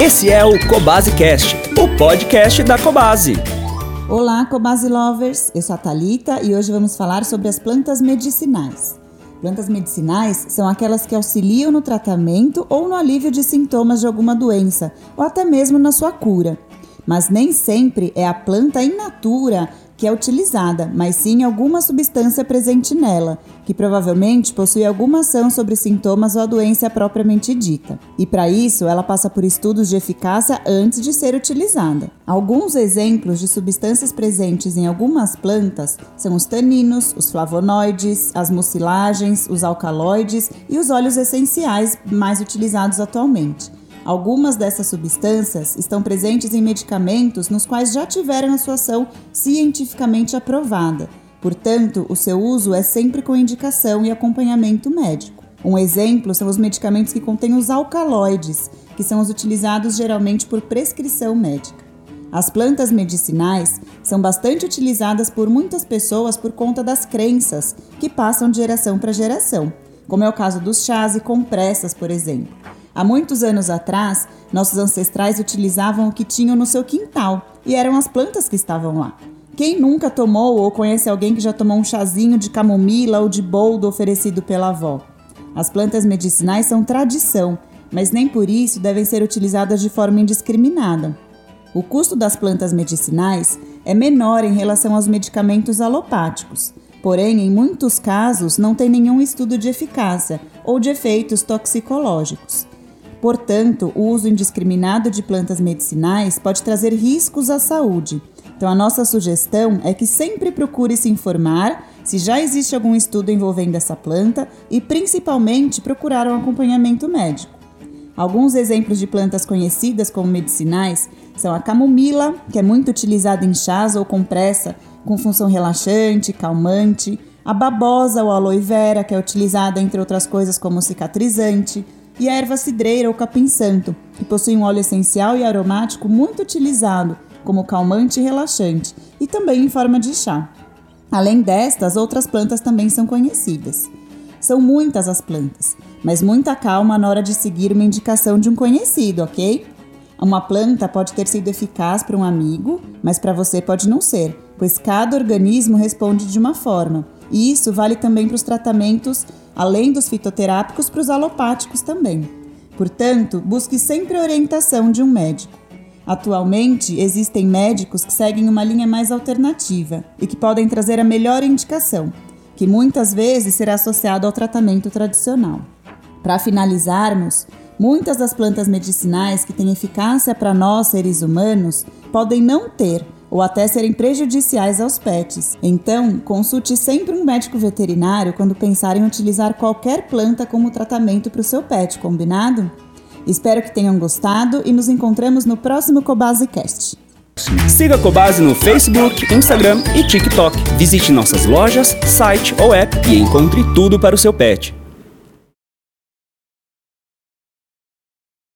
Esse é o Cobase Cast, o podcast da Cobase. Olá, Cobase Lovers! Eu sou a Thalita e hoje vamos falar sobre as plantas medicinais. Plantas medicinais são aquelas que auxiliam no tratamento ou no alívio de sintomas de alguma doença, ou até mesmo na sua cura. Mas nem sempre é a planta in natura que é utilizada, mas sim alguma substância presente nela, que provavelmente possui alguma ação sobre sintomas ou a doença propriamente dita. E para isso, ela passa por estudos de eficácia antes de ser utilizada. Alguns exemplos de substâncias presentes em algumas plantas são os taninos, os flavonoides, as mucilagens, os alcaloides e os óleos essenciais mais utilizados atualmente. Algumas dessas substâncias estão presentes em medicamentos nos quais já tiveram a sua ação cientificamente aprovada. Portanto, o seu uso é sempre com indicação e acompanhamento médico. Um exemplo são os medicamentos que contêm os alcaloides, que são os utilizados geralmente por prescrição médica. As plantas medicinais são bastante utilizadas por muitas pessoas por conta das crenças que passam de geração para geração, como é o caso dos chás e compressas, por exemplo. Há muitos anos atrás, nossos ancestrais utilizavam o que tinham no seu quintal e eram as plantas que estavam lá. Quem nunca tomou ou conhece alguém que já tomou um chazinho de camomila ou de boldo oferecido pela avó? As plantas medicinais são tradição, mas nem por isso devem ser utilizadas de forma indiscriminada. O custo das plantas medicinais é menor em relação aos medicamentos alopáticos, porém, em muitos casos, não tem nenhum estudo de eficácia ou de efeitos toxicológicos. Portanto, o uso indiscriminado de plantas medicinais pode trazer riscos à saúde. Então, a nossa sugestão é que sempre procure se informar se já existe algum estudo envolvendo essa planta e, principalmente, procurar um acompanhamento médico. Alguns exemplos de plantas conhecidas como medicinais são a camomila, que é muito utilizada em chás ou compressa com função relaxante, calmante, a babosa ou aloe vera, que é utilizada entre outras coisas como cicatrizante, e a erva cidreira ou capim-santo, que possui um óleo essencial e aromático muito utilizado como calmante e relaxante, e também em forma de chá. Além destas, outras plantas também são conhecidas. São muitas as plantas, mas muita calma na hora de seguir uma indicação de um conhecido, ok? Uma planta pode ter sido eficaz para um amigo, mas para você pode não ser, pois cada organismo responde de uma forma. E isso vale também para os tratamentos, além dos fitoterápicos, para os alopáticos também. Portanto, busque sempre a orientação de um médico. Atualmente, existem médicos que seguem uma linha mais alternativa e que podem trazer a melhor indicação, que muitas vezes será associado ao tratamento tradicional. Para finalizarmos, muitas das plantas medicinais que têm eficácia para nós, seres humanos, podem não ter ou até serem prejudiciais aos pets. Então, consulte sempre um médico veterinário quando pensar em utilizar qualquer planta como tratamento para o seu pet, combinado? Espero que tenham gostado e nos encontramos no próximo Cobasecast. Siga a Cobase no Facebook, Instagram e TikTok. Visite nossas lojas, site ou app e encontre tudo para o seu pet.